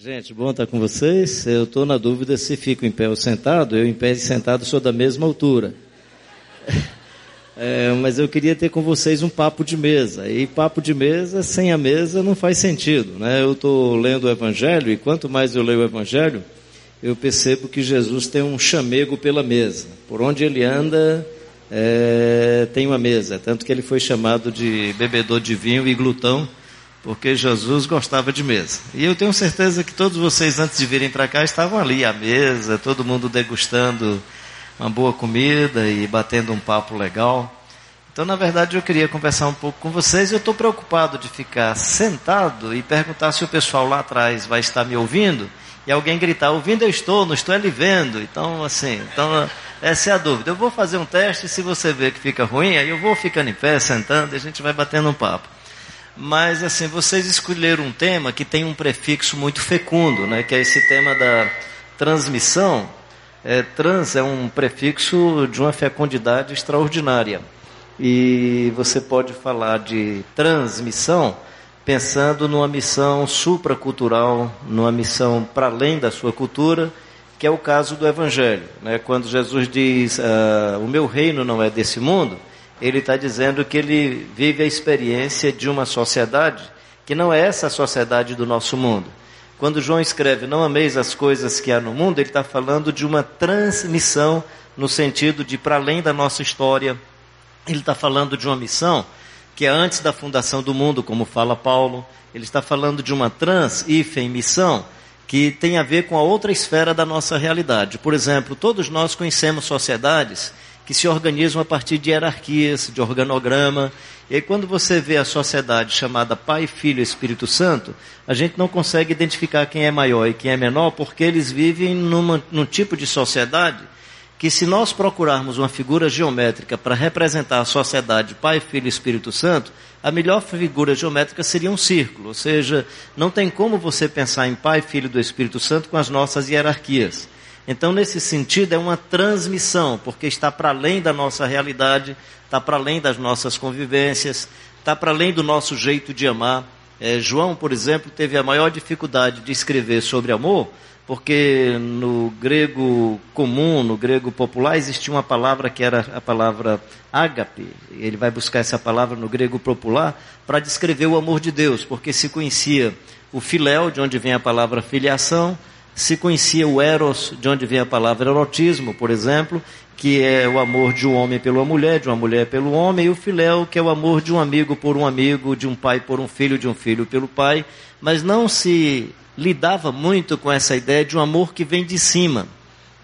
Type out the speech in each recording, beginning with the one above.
Gente, bom estar com vocês. Eu estou na dúvida se fico em pé ou sentado. Eu em pé e sentado sou da mesma altura. É, mas eu queria ter com vocês um papo de mesa. E papo de mesa sem a mesa não faz sentido. Né? Eu estou lendo o Evangelho e quanto mais eu leio o Evangelho, eu percebo que Jesus tem um chamego pela mesa. Por onde ele anda, é, tem uma mesa. Tanto que ele foi chamado de bebedor de vinho e glutão porque Jesus gostava de mesa. E eu tenho certeza que todos vocês, antes de virem para cá, estavam ali à mesa, todo mundo degustando uma boa comida e batendo um papo legal. Então, na verdade, eu queria conversar um pouco com vocês. Eu estou preocupado de ficar sentado e perguntar se o pessoal lá atrás vai estar me ouvindo e alguém gritar: ouvindo eu estou, não estou lhe vendo. Então, assim, então, essa é a dúvida. Eu vou fazer um teste, se você ver que fica ruim, aí eu vou ficando em pé, sentando, e a gente vai batendo um papo mas assim, vocês escolheram um tema que tem um prefixo muito fecundo, né, que é esse tema da transmissão. É, trans é um prefixo de uma fecundidade extraordinária. E você pode falar de transmissão pensando numa missão supracultural, numa missão para além da sua cultura, que é o caso do Evangelho. Né? Quando Jesus diz: ah, O meu reino não é desse mundo ele está dizendo que ele vive a experiência de uma sociedade que não é essa sociedade do nosso mundo. Quando João escreve, não ameis as coisas que há no mundo, ele está falando de uma transmissão no sentido de para além da nossa história. Ele está falando de uma missão que é antes da fundação do mundo, como fala Paulo. Ele está falando de uma trans hífen missão que tem a ver com a outra esfera da nossa realidade. Por exemplo, todos nós conhecemos sociedades que se organizam a partir de hierarquias, de organograma. E aí, quando você vê a sociedade chamada Pai, Filho e Espírito Santo, a gente não consegue identificar quem é maior e quem é menor, porque eles vivem numa, num tipo de sociedade que, se nós procurarmos uma figura geométrica para representar a sociedade Pai, Filho e Espírito Santo, a melhor figura geométrica seria um círculo, ou seja, não tem como você pensar em Pai, Filho e Espírito Santo com as nossas hierarquias. Então, nesse sentido, é uma transmissão, porque está para além da nossa realidade, está para além das nossas convivências, está para além do nosso jeito de amar. É, João, por exemplo, teve a maior dificuldade de escrever sobre amor, porque no grego comum, no grego popular, existia uma palavra que era a palavra ágape. Ele vai buscar essa palavra no grego popular para descrever o amor de Deus, porque se conhecia o filéu, de onde vem a palavra filiação, se conhecia o eros, de onde vem a palavra erotismo, por exemplo, que é o amor de um homem pela mulher, de uma mulher pelo homem, e o filéu, que é o amor de um amigo por um amigo, de um pai por um filho, de um filho pelo pai, mas não se lidava muito com essa ideia de um amor que vem de cima,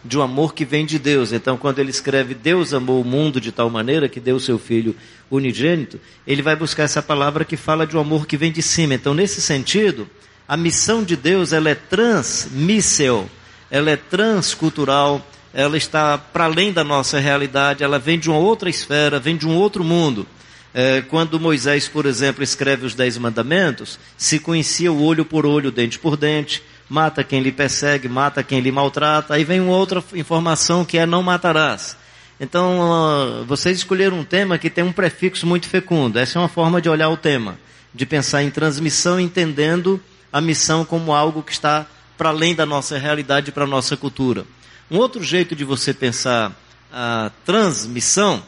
de um amor que vem de Deus. Então, quando ele escreve Deus amou o mundo de tal maneira que deu seu filho unigênito, ele vai buscar essa palavra que fala de um amor que vem de cima. Então, nesse sentido, a missão de Deus ela é transmissel, ela é transcultural, ela está para além da nossa realidade, ela vem de uma outra esfera, vem de um outro mundo. É, quando Moisés, por exemplo, escreve os Dez Mandamentos, se conhecia o olho por olho, dente por dente, mata quem lhe persegue, mata quem lhe maltrata, aí vem uma outra informação que é não matarás. Então, uh, vocês escolheram um tema que tem um prefixo muito fecundo. Essa é uma forma de olhar o tema, de pensar em transmissão, entendendo a missão como algo que está para além da nossa realidade e para a nossa cultura. Um outro jeito de você pensar a transmissão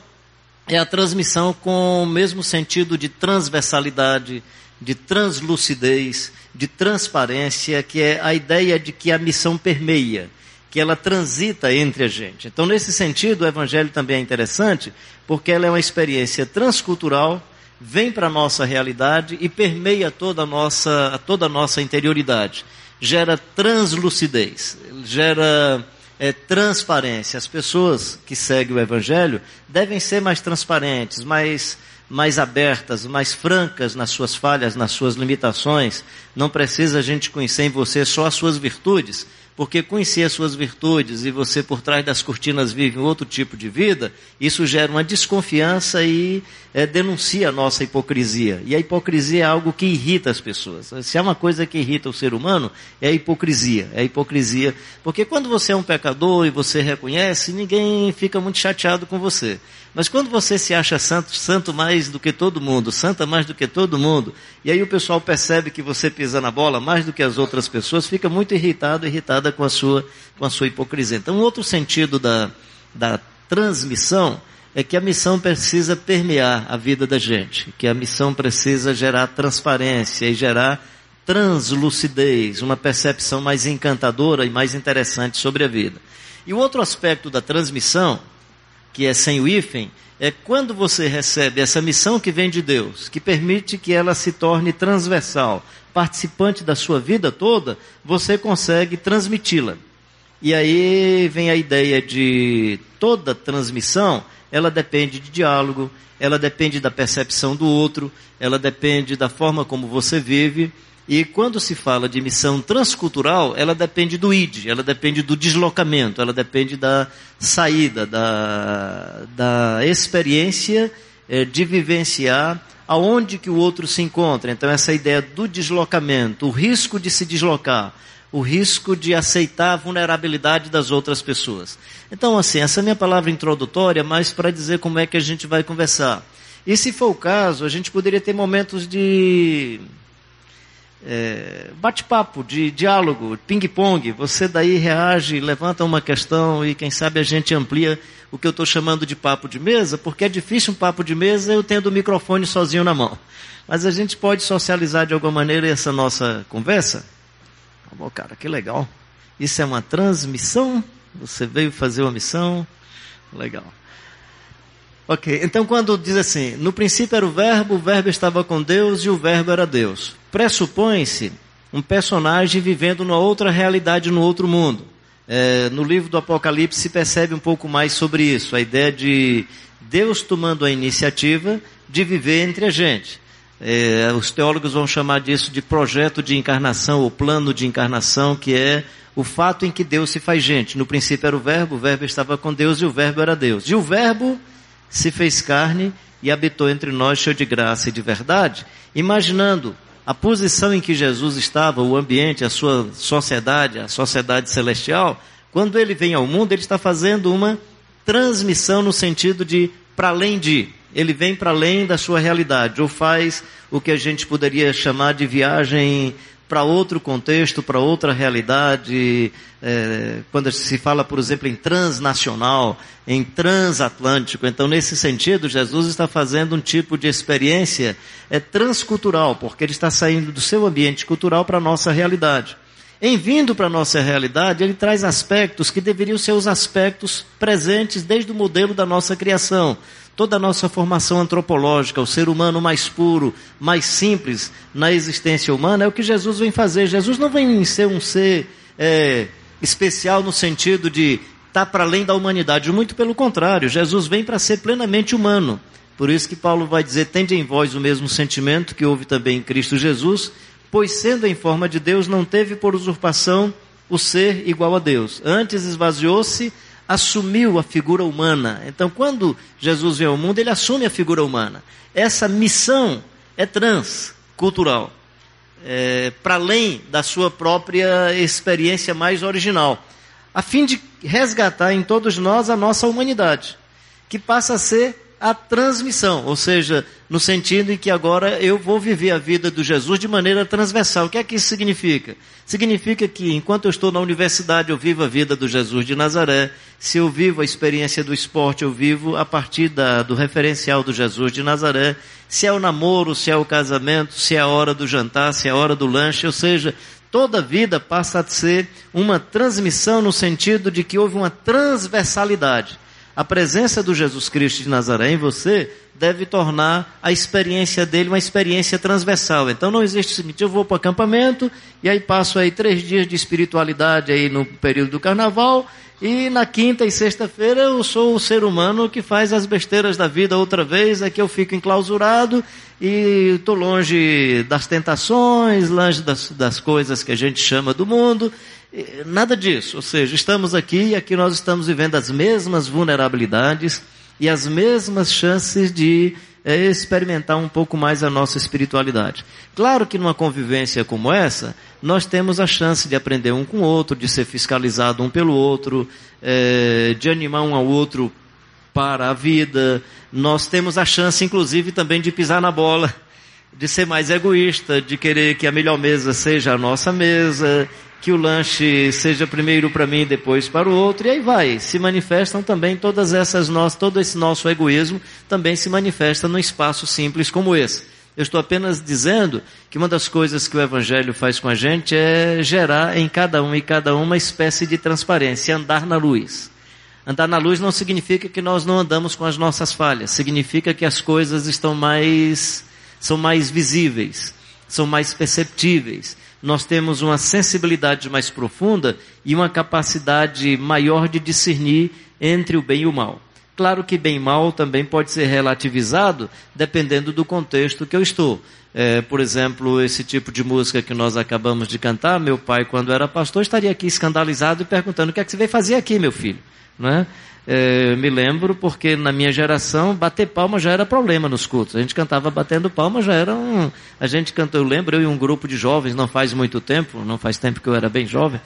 é a transmissão com o mesmo sentido de transversalidade, de translucidez, de transparência, que é a ideia de que a missão permeia, que ela transita entre a gente. Então, nesse sentido, o Evangelho também é interessante, porque ela é uma experiência transcultural vem para a nossa realidade e permeia toda a nossa, toda a nossa interioridade. Gera translucidez, gera é, transparência. As pessoas que seguem o Evangelho devem ser mais transparentes, mais, mais abertas, mais francas nas suas falhas, nas suas limitações. Não precisa a gente conhecer em você só as suas virtudes, porque conhecer as suas virtudes e você por trás das cortinas vive outro tipo de vida, isso gera uma desconfiança e é, denuncia a nossa hipocrisia. E a hipocrisia é algo que irrita as pessoas. Se há uma coisa que irrita o ser humano, é a hipocrisia. É a hipocrisia. Porque quando você é um pecador e você reconhece, ninguém fica muito chateado com você. Mas quando você se acha santo, santo mais do que todo mundo, santa mais do que todo mundo, e aí o pessoal percebe que você pisa na bola mais do que as outras pessoas, fica muito irritado, irritada com a sua, com a sua hipocrisia. Então, um outro sentido da, da transmissão é que a missão precisa permear a vida da gente, que a missão precisa gerar transparência e gerar translucidez, uma percepção mais encantadora e mais interessante sobre a vida. E o outro aspecto da transmissão, que é sem o hífen, é quando você recebe essa missão que vem de Deus, que permite que ela se torne transversal, participante da sua vida toda, você consegue transmiti-la. E aí vem a ideia de toda transmissão ela depende de diálogo, ela depende da percepção do outro, ela depende da forma como você vive. E quando se fala de missão transcultural, ela depende do id, ela depende do deslocamento, ela depende da saída, da, da experiência é, de vivenciar aonde que o outro se encontra. Então essa ideia do deslocamento, o risco de se deslocar, o risco de aceitar a vulnerabilidade das outras pessoas. Então, assim, essa é a minha palavra introdutória, mas para dizer como é que a gente vai conversar. E se for o caso, a gente poderia ter momentos de é, bate-papo, de diálogo, ping-pong. Você daí reage, levanta uma questão e quem sabe a gente amplia o que eu estou chamando de papo de mesa, porque é difícil um papo de mesa eu tendo o microfone sozinho na mão. Mas a gente pode socializar de alguma maneira essa nossa conversa. Tá bom, cara, que legal. Isso é uma transmissão? Você veio fazer uma missão? Legal. Ok, então quando diz assim, no princípio era o verbo, o verbo estava com Deus e o verbo era Deus. Pressupõe-se um personagem vivendo numa outra realidade, no outro mundo. É, no livro do Apocalipse se percebe um pouco mais sobre isso, a ideia de Deus tomando a iniciativa de viver entre a gente. É, os teólogos vão chamar disso de projeto de encarnação ou plano de encarnação, que é o fato em que Deus se faz gente. No princípio era o verbo, o verbo estava com Deus e o verbo era Deus. E o verbo se fez carne e habitou entre nós cheio de graça e de verdade, imaginando a posição em que Jesus estava, o ambiente, a sua sociedade, a sociedade celestial, quando ele vem ao mundo, ele está fazendo uma transmissão no sentido de para além de. Ele vem para além da sua realidade, ou faz o que a gente poderia chamar de viagem para outro contexto, para outra realidade. É, quando se fala, por exemplo, em transnacional, em transatlântico. Então, nesse sentido, Jesus está fazendo um tipo de experiência é, transcultural, porque ele está saindo do seu ambiente cultural para a nossa realidade. Em vindo para a nossa realidade, ele traz aspectos que deveriam ser os aspectos presentes desde o modelo da nossa criação toda a nossa formação antropológica, o ser humano mais puro, mais simples na existência humana, é o que Jesus vem fazer. Jesus não vem ser um ser é, especial no sentido de estar tá para além da humanidade, muito pelo contrário, Jesus vem para ser plenamente humano. Por isso que Paulo vai dizer: tende em vós o mesmo sentimento que houve também em Cristo Jesus, pois sendo em forma de Deus, não teve por usurpação o ser igual a Deus. Antes esvaziou-se assumiu a figura humana. Então, quando Jesus vem ao mundo, ele assume a figura humana. Essa missão é transcultural, é, para além da sua própria experiência mais original, a fim de resgatar em todos nós a nossa humanidade, que passa a ser a transmissão, ou seja, no sentido em que agora eu vou viver a vida do Jesus de maneira transversal. O que é que isso significa? Significa que enquanto eu estou na universidade, eu vivo a vida do Jesus de Nazaré. Se eu vivo a experiência do esporte, eu vivo a partir da, do referencial do Jesus de Nazaré. Se é o namoro, se é o casamento, se é a hora do jantar, se é a hora do lanche, ou seja, toda a vida passa a ser uma transmissão no sentido de que houve uma transversalidade a presença do Jesus Cristo de Nazaré em você deve tornar a experiência dele uma experiência transversal. Então não existe o seguinte, eu vou para o acampamento e aí passo aí três dias de espiritualidade aí no período do carnaval e na quinta e sexta-feira eu sou o ser humano que faz as besteiras da vida outra vez, aqui eu fico enclausurado e estou longe das tentações, longe das, das coisas que a gente chama do mundo Nada disso. Ou seja, estamos aqui e aqui nós estamos vivendo as mesmas vulnerabilidades e as mesmas chances de é, experimentar um pouco mais a nossa espiritualidade. Claro que numa convivência como essa, nós temos a chance de aprender um com o outro, de ser fiscalizado um pelo outro, é, de animar um ao outro para a vida, nós temos a chance, inclusive, também de pisar na bola, de ser mais egoísta, de querer que a melhor mesa seja a nossa mesa, que o lanche seja primeiro para mim e depois para o outro, e aí vai. Se manifestam também todas essas nossas, todo esse nosso egoísmo também se manifesta num espaço simples como esse. Eu estou apenas dizendo que uma das coisas que o Evangelho faz com a gente é gerar em cada um e cada um uma espécie de transparência, andar na luz. Andar na luz não significa que nós não andamos com as nossas falhas, significa que as coisas estão mais, são mais visíveis, são mais perceptíveis. Nós temos uma sensibilidade mais profunda e uma capacidade maior de discernir entre o bem e o mal. Claro que bem e mal também pode ser relativizado dependendo do contexto que eu estou. É, por exemplo, esse tipo de música que nós acabamos de cantar, meu pai, quando era pastor, estaria aqui escandalizado e perguntando: o que é que você veio fazer aqui, meu filho? Não é? É, me lembro porque na minha geração bater palma já era problema nos cultos. A gente cantava batendo palma, já era um. A gente cantou, eu lembro, eu e um grupo de jovens, não faz muito tempo, não faz tempo que eu era bem jovem,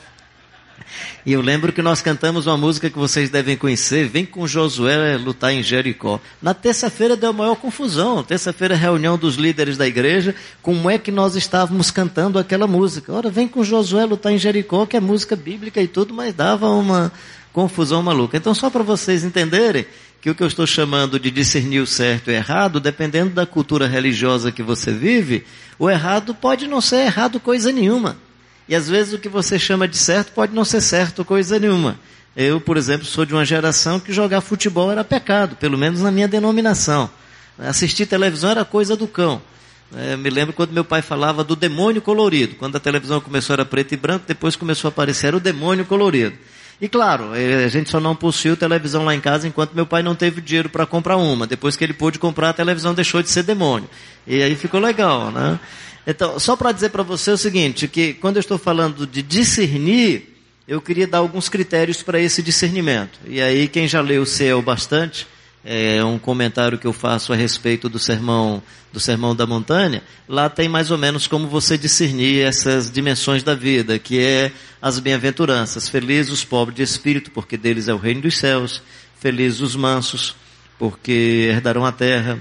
e eu lembro que nós cantamos uma música que vocês devem conhecer, Vem com Josué lutar em Jericó. Na terça-feira deu a maior confusão. Terça-feira, reunião dos líderes da igreja, como é que nós estávamos cantando aquela música. Ora, vem com Josué lutar em Jericó, que é música bíblica e tudo, mas dava uma confusão maluca. Então, só para vocês entenderem que o que eu estou chamando de discernir o certo e errado, dependendo da cultura religiosa que você vive, o errado pode não ser errado coisa nenhuma. E às vezes o que você chama de certo pode não ser certo coisa nenhuma. Eu, por exemplo, sou de uma geração que jogar futebol era pecado, pelo menos na minha denominação. Assistir televisão era coisa do cão. É, me lembro quando meu pai falava do demônio colorido. Quando a televisão começou era preto e branco, depois começou a aparecer o demônio colorido. E claro, é, a gente só não possuiu televisão lá em casa enquanto meu pai não teve dinheiro para comprar uma. Depois que ele pôde comprar, a televisão deixou de ser demônio. E aí ficou legal, né? Então, só para dizer para você o seguinte, que quando eu estou falando de discernir, eu queria dar alguns critérios para esse discernimento. E aí, quem já leu o céu bastante, é um comentário que eu faço a respeito do sermão, do sermão da montanha, lá tem mais ou menos como você discernir essas dimensões da vida, que é as bem-aventuranças. Felizes os pobres de espírito, porque deles é o reino dos céus. Felizes os mansos, porque herdarão a terra.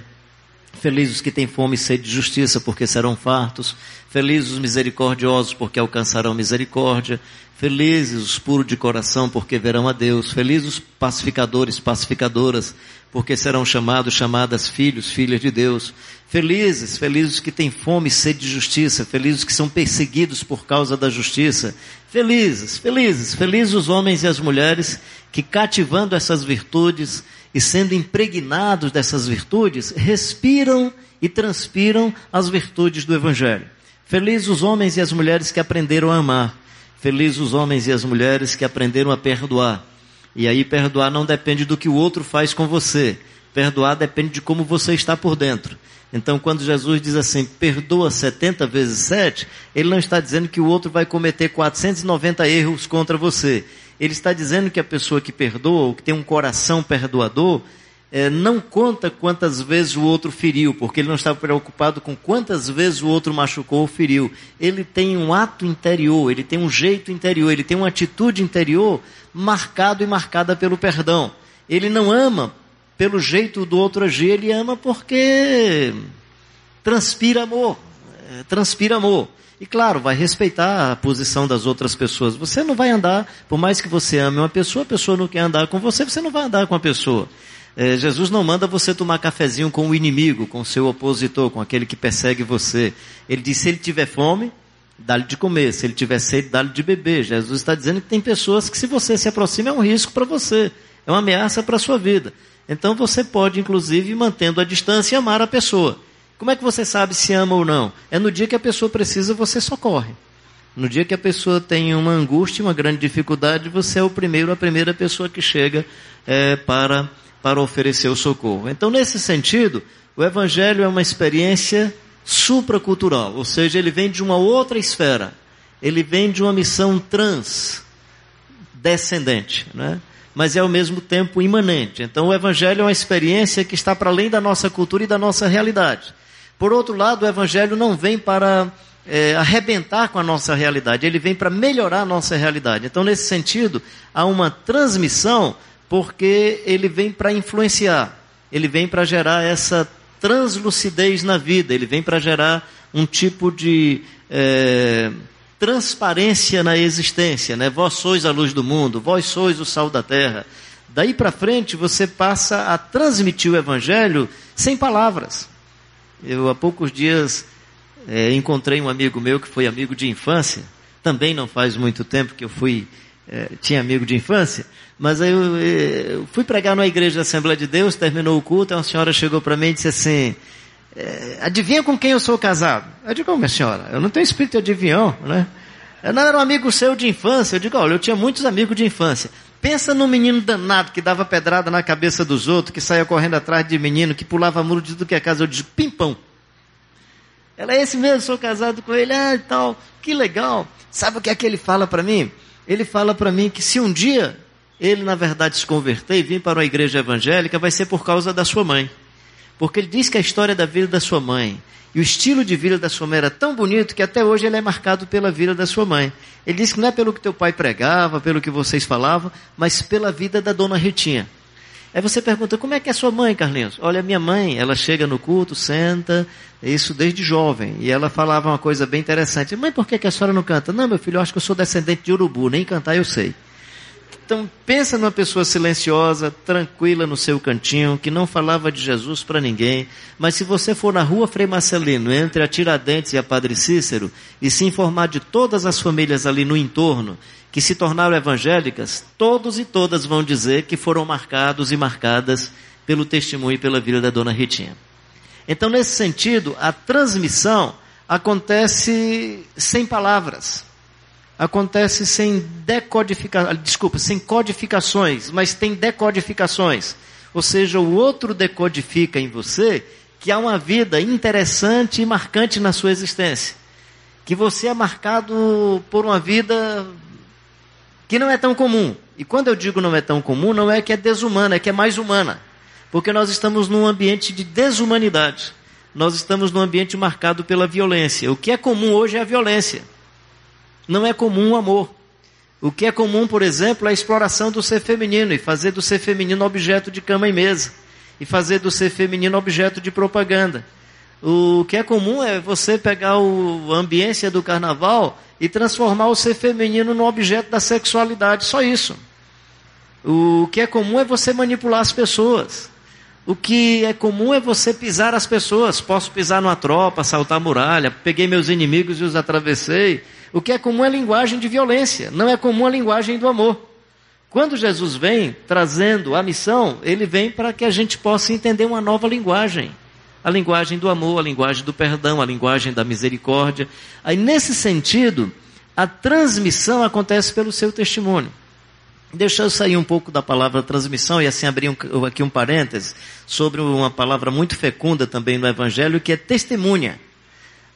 Felizes os que têm fome e sede de justiça, porque serão fartos. Felizes os misericordiosos, porque alcançarão misericórdia. Felizes os puros de coração, porque verão a Deus. Felizes os pacificadores, pacificadoras, porque serão chamados, chamadas filhos, filhas de Deus. Felizes, felizes que têm fome e sede de justiça. Felizes que são perseguidos por causa da justiça. Felizes, felizes, felizes os homens e as mulheres que cativando essas virtudes, e sendo impregnados dessas virtudes, respiram e transpiram as virtudes do Evangelho. Felizes os homens e as mulheres que aprenderam a amar. Felizes os homens e as mulheres que aprenderam a perdoar. E aí perdoar não depende do que o outro faz com você. Perdoar depende de como você está por dentro. Então, quando Jesus diz assim, perdoa 70 vezes 7, ele não está dizendo que o outro vai cometer 490 erros contra você. Ele está dizendo que a pessoa que perdoa, ou que tem um coração perdoador, é, não conta quantas vezes o outro feriu, porque ele não está preocupado com quantas vezes o outro machucou ou feriu. Ele tem um ato interior, ele tem um jeito interior, ele tem uma atitude interior marcado e marcada pelo perdão. Ele não ama pelo jeito do outro agir, ele ama porque transpira amor. É, transpira amor. E claro, vai respeitar a posição das outras pessoas. Você não vai andar, por mais que você ame uma pessoa, a pessoa não quer andar com você, você não vai andar com a pessoa. É, Jesus não manda você tomar cafezinho com o inimigo, com o seu opositor, com aquele que persegue você. Ele diz, se ele tiver fome, dá-lhe de comer. Se ele tiver sede, dá-lhe de beber. Jesus está dizendo que tem pessoas que se você se aproxima é um risco para você. É uma ameaça para a sua vida. Então você pode, inclusive, mantendo a distância, amar a pessoa. Como é que você sabe se ama ou não? É no dia que a pessoa precisa, você socorre. No dia que a pessoa tem uma angústia, uma grande dificuldade, você é o primeiro, a primeira pessoa que chega é, para, para oferecer o socorro. Então, nesse sentido, o Evangelho é uma experiência supracultural, ou seja, ele vem de uma outra esfera. Ele vem de uma missão transcendente, né? mas é ao mesmo tempo imanente. Então, o Evangelho é uma experiência que está para além da nossa cultura e da nossa realidade. Por outro lado, o Evangelho não vem para é, arrebentar com a nossa realidade, ele vem para melhorar a nossa realidade. Então, nesse sentido, há uma transmissão, porque ele vem para influenciar. ele vem para gerar essa translucidez na vida, ele vem para gerar um tipo de é, transparência na existência, né? Vós sois a luz do mundo, vós sois o sal da terra. Daí para frente você passa a transmitir o evangelho sem palavras. Eu há poucos dias é, encontrei um amigo meu que foi amigo de infância, também não faz muito tempo que eu fui é, tinha amigo de infância, mas aí eu, é, eu, fui pregar numa igreja da Assembleia de Deus, terminou o culto, uma senhora chegou para mim e disse assim, é, adivinha com quem eu sou casado? Eu digo, oh, minha senhora, eu não tenho espírito de adivinhão, né? Eu não era um amigo seu de infância. Eu digo, olha, eu tinha muitos amigos de infância. Pensa num menino danado que dava pedrada na cabeça dos outros, que saía correndo atrás de menino, que pulava muro de tudo que é casa. Eu digo, pimpão. Ela é esse mesmo, sou casado com ele, ah, e tal, que legal. Sabe o que é que ele fala para mim? Ele fala para mim que se um dia ele, na verdade, se converter e vir para uma igreja evangélica, vai ser por causa da sua mãe. Porque ele diz que a história da vida da sua mãe e o estilo de vida da sua mãe era tão bonito que até hoje ele é marcado pela vida da sua mãe. Ele diz que não é pelo que teu pai pregava, pelo que vocês falavam, mas pela vida da dona Ritinha. Aí você pergunta, como é que é sua mãe, Carlinhos? Olha, minha mãe, ela chega no culto, senta, isso desde jovem, e ela falava uma coisa bem interessante. Mãe, por que, que a senhora não canta? Não, meu filho, eu acho que eu sou descendente de urubu, nem cantar eu sei. Então, pensa numa pessoa silenciosa, tranquila no seu cantinho, que não falava de Jesus para ninguém. Mas se você for na rua Frei Marcelino, entre a Tiradentes e a Padre Cícero, e se informar de todas as famílias ali no entorno, que se tornaram evangélicas, todos e todas vão dizer que foram marcados e marcadas pelo testemunho e pela vida da dona Ritinha. Então, nesse sentido, a transmissão acontece sem palavras acontece sem decodificação, desculpa, sem codificações, mas tem decodificações. Ou seja, o outro decodifica em você que há uma vida interessante e marcante na sua existência. Que você é marcado por uma vida que não é tão comum. E quando eu digo não é tão comum, não é que é desumana, é que é mais humana. Porque nós estamos num ambiente de desumanidade. Nós estamos num ambiente marcado pela violência. O que é comum hoje é a violência não é comum o amor. O que é comum, por exemplo, é a exploração do ser feminino e fazer do ser feminino objeto de cama e mesa. E fazer do ser feminino objeto de propaganda. O que é comum é você pegar o, a ambiência do carnaval e transformar o ser feminino no objeto da sexualidade. Só isso. O que é comum é você manipular as pessoas. O que é comum é você pisar as pessoas. Posso pisar numa tropa, saltar muralha, peguei meus inimigos e os atravessei. O que é comum é linguagem de violência, não é comum a linguagem do amor. Quando Jesus vem trazendo a missão, ele vem para que a gente possa entender uma nova linguagem. A linguagem do amor, a linguagem do perdão, a linguagem da misericórdia. Aí, nesse sentido, a transmissão acontece pelo seu testemunho. Deixa eu sair um pouco da palavra transmissão e assim abrir um, aqui um parêntese sobre uma palavra muito fecunda também no Evangelho, que é testemunha.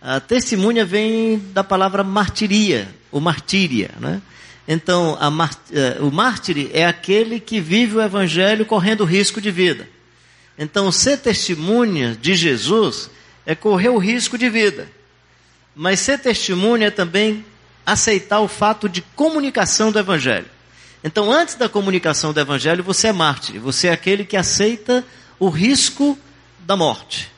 A testemunha vem da palavra martiria, ou martíria, né? Então, eh, o mártir é aquele que vive o evangelho correndo risco de vida. Então, ser testemunha de Jesus é correr o risco de vida. Mas ser testemunha é também aceitar o fato de comunicação do evangelho. Então, antes da comunicação do evangelho, você é mártir, você é aquele que aceita o risco da morte.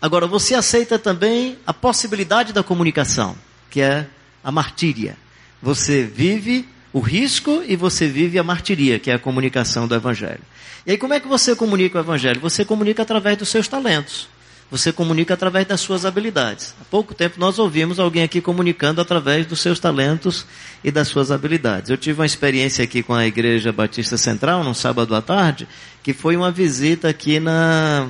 Agora, você aceita também a possibilidade da comunicação, que é a martíria. Você vive o risco e você vive a martiria, que é a comunicação do Evangelho. E aí, como é que você comunica o Evangelho? Você comunica através dos seus talentos. Você comunica através das suas habilidades. Há pouco tempo nós ouvimos alguém aqui comunicando através dos seus talentos e das suas habilidades. Eu tive uma experiência aqui com a Igreja Batista Central, num sábado à tarde, que foi uma visita aqui na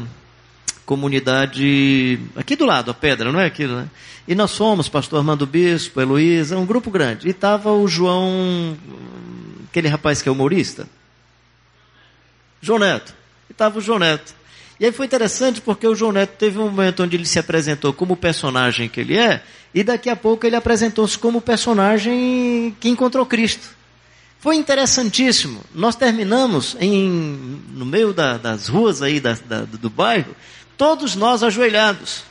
comunidade aqui do lado, a pedra, não é aquilo, né? E nós fomos, pastor Armando Bispo, Heloísa, um grupo grande. E estava o João, aquele rapaz que é humorista. João Neto. E estava o João Neto. E aí foi interessante porque o João Neto teve um momento onde ele se apresentou como personagem que ele é, e daqui a pouco ele apresentou-se como personagem que encontrou Cristo. Foi interessantíssimo. Nós terminamos em, no meio da, das ruas aí da, da, do bairro, Todos nós ajoelhados,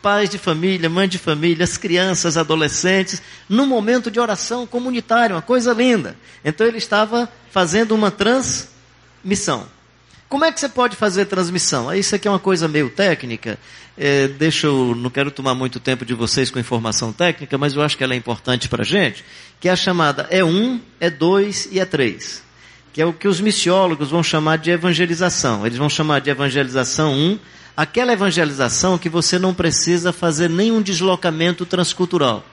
pais de família, mãe de família, as crianças, adolescentes, num momento de oração comunitária, uma coisa linda. Então ele estava fazendo uma transmissão. Como é que você pode fazer transmissão? Isso aqui é uma coisa meio técnica. É, deixa eu, não quero tomar muito tempo de vocês com informação técnica, mas eu acho que ela é importante para a gente, que é a chamada é um, é dois e é três. Que é o que os missiólogos vão chamar de evangelização. Eles vão chamar de evangelização um, aquela evangelização que você não precisa fazer nenhum deslocamento transcultural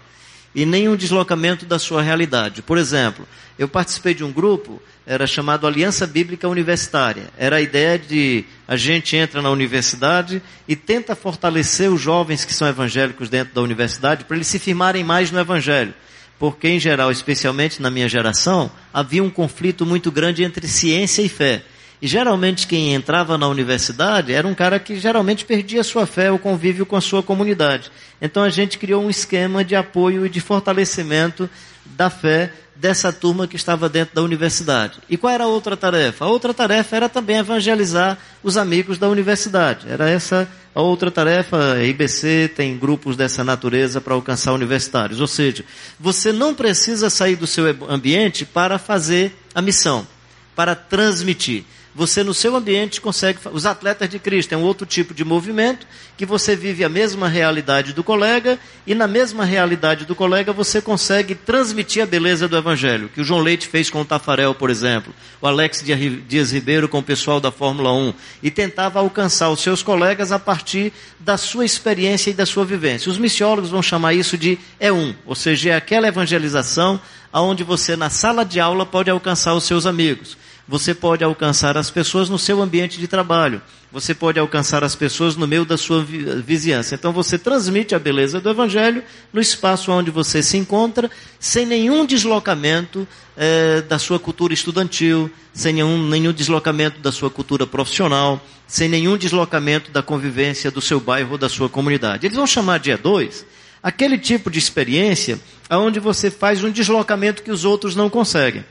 e nenhum deslocamento da sua realidade. Por exemplo, eu participei de um grupo, era chamado Aliança Bíblica Universitária. Era a ideia de a gente entra na universidade e tenta fortalecer os jovens que são evangélicos dentro da universidade para eles se firmarem mais no evangelho. Porque em geral, especialmente na minha geração, havia um conflito muito grande entre ciência e fé. E geralmente quem entrava na universidade era um cara que geralmente perdia sua fé, o convívio com a sua comunidade. Então a gente criou um esquema de apoio e de fortalecimento da fé dessa turma que estava dentro da universidade. E qual era a outra tarefa? A outra tarefa era também evangelizar os amigos da universidade. Era essa a outra tarefa. A IBC tem grupos dessa natureza para alcançar universitários. Ou seja, você não precisa sair do seu ambiente para fazer a missão, para transmitir você no seu ambiente consegue. Os atletas de Cristo é um outro tipo de movimento que você vive a mesma realidade do colega e na mesma realidade do colega você consegue transmitir a beleza do Evangelho, que o João Leite fez com o Tafarel, por exemplo, o Alex Dias Ribeiro com o pessoal da Fórmula 1 e tentava alcançar os seus colegas a partir da sua experiência e da sua vivência. Os missiólogos vão chamar isso de é um, ou seja, é aquela evangelização aonde você na sala de aula pode alcançar os seus amigos. Você pode alcançar as pessoas no seu ambiente de trabalho. Você pode alcançar as pessoas no meio da sua vizinhança. Então você transmite a beleza do Evangelho no espaço onde você se encontra, sem nenhum deslocamento é, da sua cultura estudantil, sem nenhum, nenhum deslocamento da sua cultura profissional, sem nenhum deslocamento da convivência do seu bairro ou da sua comunidade. Eles vão chamar de E2 aquele tipo de experiência onde você faz um deslocamento que os outros não conseguem.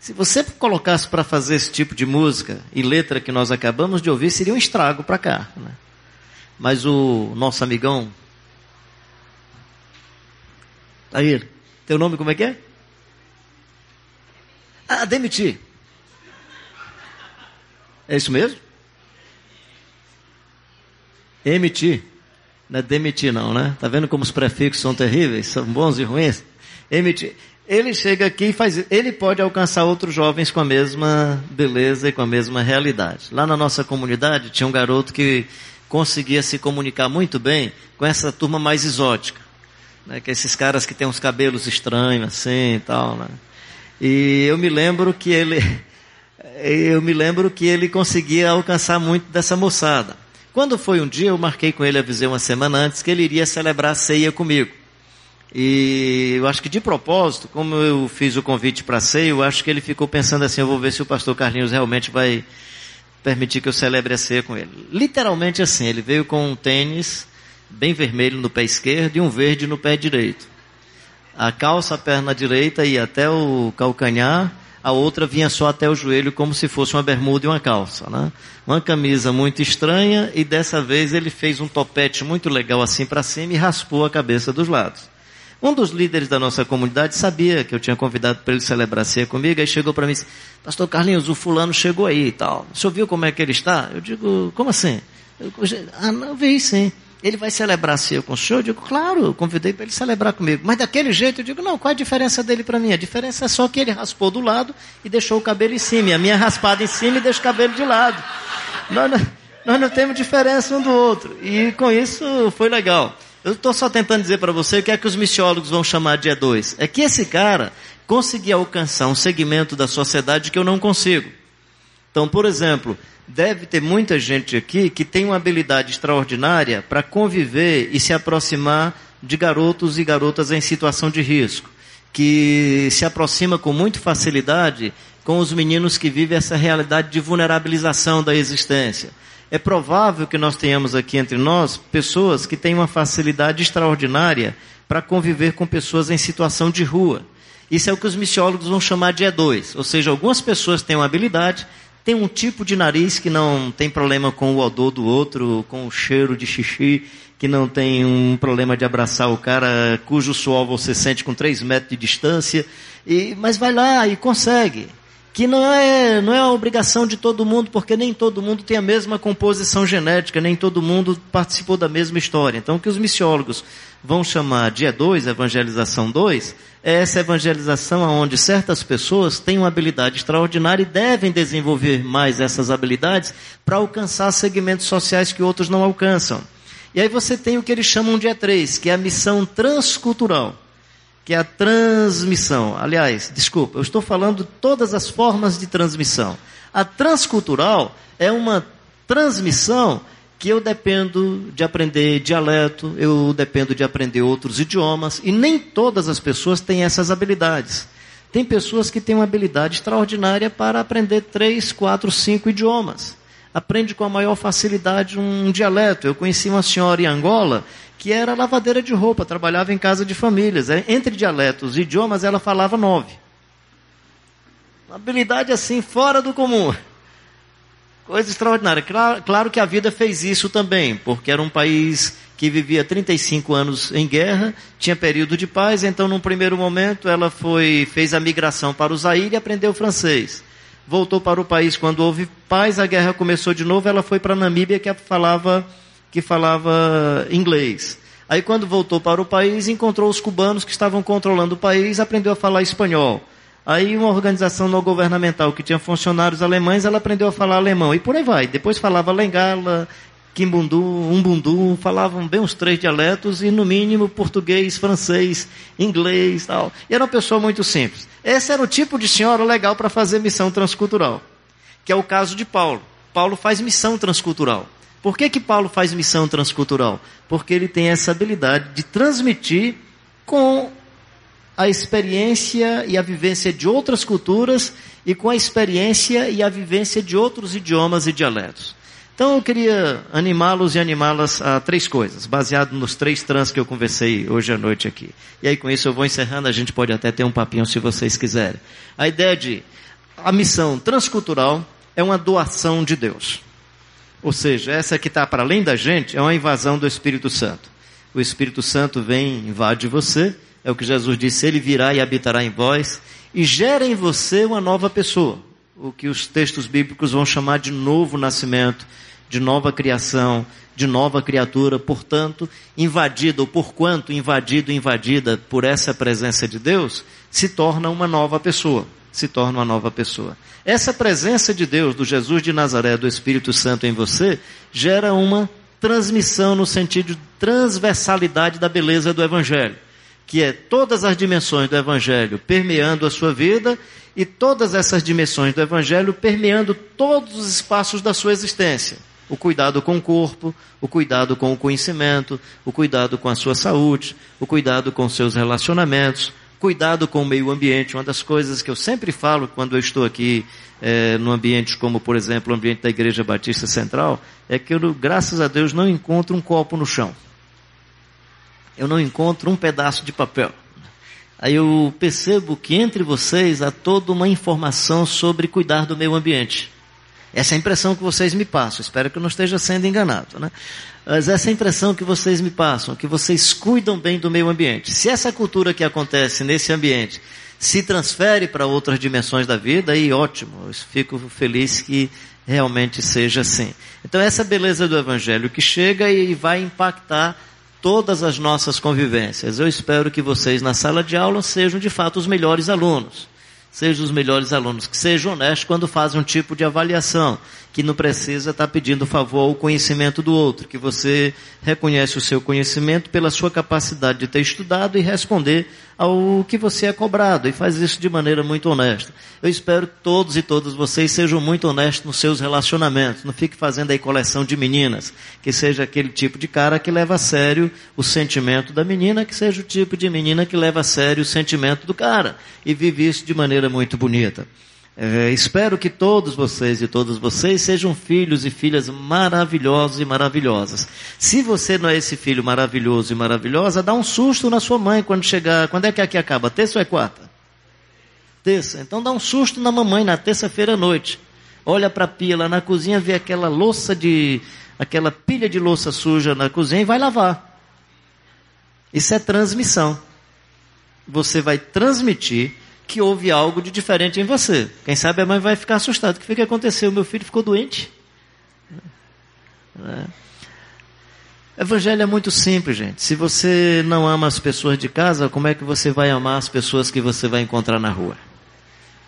Se você colocasse para fazer esse tipo de música e letra que nós acabamos de ouvir, seria um estrago para cá. Né? Mas o nosso amigão. Aí, teu nome como é que é? Ah, demitir. É isso mesmo? Emitir. Não é demitir não, né? Tá vendo como os prefixos são terríveis? São bons e ruins? Emitir ele chega aqui e faz Ele pode alcançar outros jovens com a mesma beleza e com a mesma realidade. Lá na nossa comunidade tinha um garoto que conseguia se comunicar muito bem com essa turma mais exótica. Né? Que é esses caras que têm uns cabelos estranhos assim e tal. Né? E eu me lembro que ele. Eu me lembro que ele conseguia alcançar muito dessa moçada. Quando foi um dia, eu marquei com ele, avisei uma semana antes, que ele iria celebrar a ceia comigo. E eu acho que de propósito, como eu fiz o convite para ceia, eu acho que ele ficou pensando assim, eu vou ver se o pastor Carlinhos realmente vai permitir que eu celebre a ceia com ele. Literalmente assim, ele veio com um tênis bem vermelho no pé esquerdo e um verde no pé direito. A calça, a perna direita ia até o calcanhar, a outra vinha só até o joelho como se fosse uma bermuda e uma calça, né? Uma camisa muito estranha e dessa vez ele fez um topete muito legal assim para cima e raspou a cabeça dos lados. Um dos líderes da nossa comunidade sabia que eu tinha convidado para ele celebrar ceia comigo, aí chegou para mim e disse, pastor Carlinhos, o fulano chegou aí e tal. O senhor viu como é que ele está? Eu digo, como assim? Eu, ah, não, vi sim. Ele vai celebrar ceia com o senhor? Eu digo, claro, eu convidei para ele celebrar comigo. Mas daquele jeito, eu digo, não, qual é a diferença dele para mim? A diferença é só que ele raspou do lado e deixou o cabelo em cima. E a minha raspada em cima e deixa o cabelo de lado. Nós não, nós não temos diferença um do outro. E com isso foi legal. Eu estou só tentando dizer para você o que é que os missiólogos vão chamar de E2. É que esse cara conseguia alcançar um segmento da sociedade que eu não consigo. Então, por exemplo, deve ter muita gente aqui que tem uma habilidade extraordinária para conviver e se aproximar de garotos e garotas em situação de risco, que se aproxima com muita facilidade com os meninos que vivem essa realidade de vulnerabilização da existência é provável que nós tenhamos aqui entre nós pessoas que têm uma facilidade extraordinária para conviver com pessoas em situação de rua. Isso é o que os missiólogos vão chamar de E2. Ou seja, algumas pessoas têm uma habilidade, têm um tipo de nariz que não tem problema com o odor do outro, com o cheiro de xixi, que não tem um problema de abraçar o cara cujo suor você sente com 3 metros de distância, e, mas vai lá e consegue. Que não é, não é a obrigação de todo mundo, porque nem todo mundo tem a mesma composição genética, nem todo mundo participou da mesma história. Então, o que os missiólogos vão chamar de E2, evangelização 2, é essa evangelização onde certas pessoas têm uma habilidade extraordinária e devem desenvolver mais essas habilidades para alcançar segmentos sociais que outros não alcançam. E aí você tem o que eles chamam de E3, que é a missão transcultural que é a transmissão. Aliás, desculpa, eu estou falando todas as formas de transmissão. A transcultural é uma transmissão que eu dependo de aprender dialeto, eu dependo de aprender outros idiomas, e nem todas as pessoas têm essas habilidades. Tem pessoas que têm uma habilidade extraordinária para aprender três, quatro, cinco idiomas. Aprende com a maior facilidade um dialeto. Eu conheci uma senhora em Angola que era lavadeira de roupa, trabalhava em casa de famílias. É, entre dialetos e idiomas, ela falava nove. Uma habilidade assim, fora do comum. Coisa extraordinária. Claro, claro, que a vida fez isso também, porque era um país que vivia 35 anos em guerra, tinha período de paz, então num primeiro momento ela foi, fez a migração para o Zaire e aprendeu francês. Voltou para o país quando houve paz, a guerra começou de novo, ela foi para a Namíbia que falava que falava inglês. Aí quando voltou para o país, encontrou os cubanos que estavam controlando o país, aprendeu a falar espanhol. Aí uma organização não governamental que tinha funcionários alemães, ela aprendeu a falar alemão. E por aí vai. Depois falava lengala, quimbundu, umbundu, falavam bem os três dialetos e no mínimo português, francês, inglês tal. E era uma pessoa muito simples. Esse era o tipo de senhora legal para fazer missão transcultural. Que é o caso de Paulo. Paulo faz missão transcultural. Por que, que Paulo faz missão transcultural? Porque ele tem essa habilidade de transmitir com a experiência e a vivência de outras culturas e com a experiência e a vivência de outros idiomas e dialetos. Então eu queria animá-los e animá-las a três coisas, baseado nos três trans que eu conversei hoje à noite aqui. E aí com isso eu vou encerrando, a gente pode até ter um papinho se vocês quiserem. A ideia de a missão transcultural é uma doação de Deus. Ou seja, essa que está para além da gente é uma invasão do Espírito Santo. O Espírito Santo vem, invade você, é o que Jesus disse, ele virá e habitará em vós, e gera em você uma nova pessoa. O que os textos bíblicos vão chamar de novo nascimento, de nova criação, de nova criatura, portanto, invadido, ou por quanto invadido, invadida por essa presença de Deus, se torna uma nova pessoa se torna uma nova pessoa. Essa presença de Deus, do Jesus de Nazaré, do Espírito Santo em você, gera uma transmissão no sentido de transversalidade da beleza do Evangelho, que é todas as dimensões do Evangelho permeando a sua vida e todas essas dimensões do Evangelho permeando todos os espaços da sua existência. O cuidado com o corpo, o cuidado com o conhecimento, o cuidado com a sua saúde, o cuidado com seus relacionamentos, cuidado com o meio ambiente. Uma das coisas que eu sempre falo quando eu estou aqui é, no ambiente como, por exemplo, o ambiente da Igreja Batista Central, é que eu, graças a Deus, não encontro um copo no chão. Eu não encontro um pedaço de papel. Aí eu percebo que entre vocês há toda uma informação sobre cuidar do meio ambiente. Essa é a impressão que vocês me passam. Espero que eu não esteja sendo enganado, né? Mas essa é a impressão que vocês me passam, que vocês cuidam bem do meio ambiente. Se essa cultura que acontece nesse ambiente se transfere para outras dimensões da vida, aí ótimo. Eu fico feliz que realmente seja assim. Então essa beleza do evangelho que chega e vai impactar todas as nossas convivências. Eu espero que vocês na sala de aula sejam de fato os melhores alunos sejam os melhores alunos, que sejam honestos quando fazem um tipo de avaliação, que não precisa estar pedindo favor ao conhecimento do outro, que você reconhece o seu conhecimento pela sua capacidade de ter estudado e responder ao que você é cobrado, e faz isso de maneira muito honesta. Eu espero que todos e todas vocês sejam muito honestos nos seus relacionamentos, não fique fazendo aí coleção de meninas, que seja aquele tipo de cara que leva a sério o sentimento da menina, que seja o tipo de menina que leva a sério o sentimento do cara, e vive isso de maneira muito bonita. É, espero que todos vocês e todas vocês sejam filhos e filhas maravilhosos e maravilhosas. Se você não é esse filho maravilhoso e maravilhosa, dá um susto na sua mãe quando chegar. Quando é que aqui acaba? Terça ou é quarta? Terça. Então dá um susto na mamãe na terça-feira à noite. Olha para a pia lá na cozinha, vê aquela louça de. aquela pilha de louça suja na cozinha e vai lavar. Isso é transmissão. Você vai transmitir que houve algo de diferente em você. Quem sabe a mãe vai ficar assustada. O que foi que aconteceu? Meu filho ficou doente. É. Evangelho é muito simples, gente. Se você não ama as pessoas de casa, como é que você vai amar as pessoas que você vai encontrar na rua?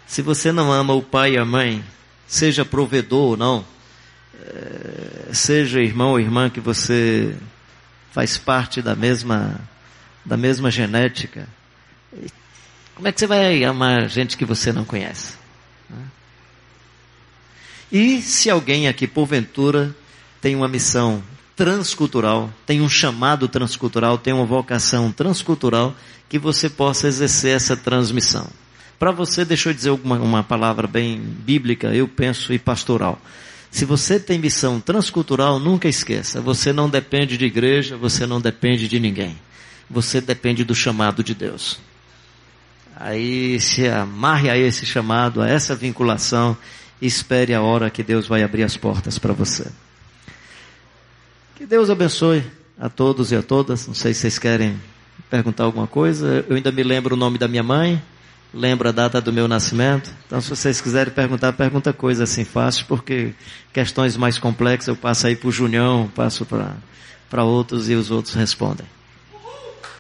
Se você não ama o pai e a mãe, seja provedor ou não, é, seja irmão ou irmã que você faz parte da mesma, da mesma genética, como é que você vai amar gente que você não conhece? E se alguém aqui, porventura, tem uma missão transcultural, tem um chamado transcultural, tem uma vocação transcultural, que você possa exercer essa transmissão. Para você, deixa eu dizer uma, uma palavra bem bíblica, eu penso, e pastoral. Se você tem missão transcultural, nunca esqueça, você não depende de igreja, você não depende de ninguém. Você depende do chamado de Deus. Aí se amarre a esse chamado, a essa vinculação, e espere a hora que Deus vai abrir as portas para você. Que Deus abençoe a todos e a todas. Não sei se vocês querem perguntar alguma coisa. Eu ainda me lembro o nome da minha mãe, lembro a data do meu nascimento. Então, se vocês quiserem perguntar, pergunta coisa assim fácil, porque questões mais complexas eu passo aí para o Junião, passo para outros e os outros respondem.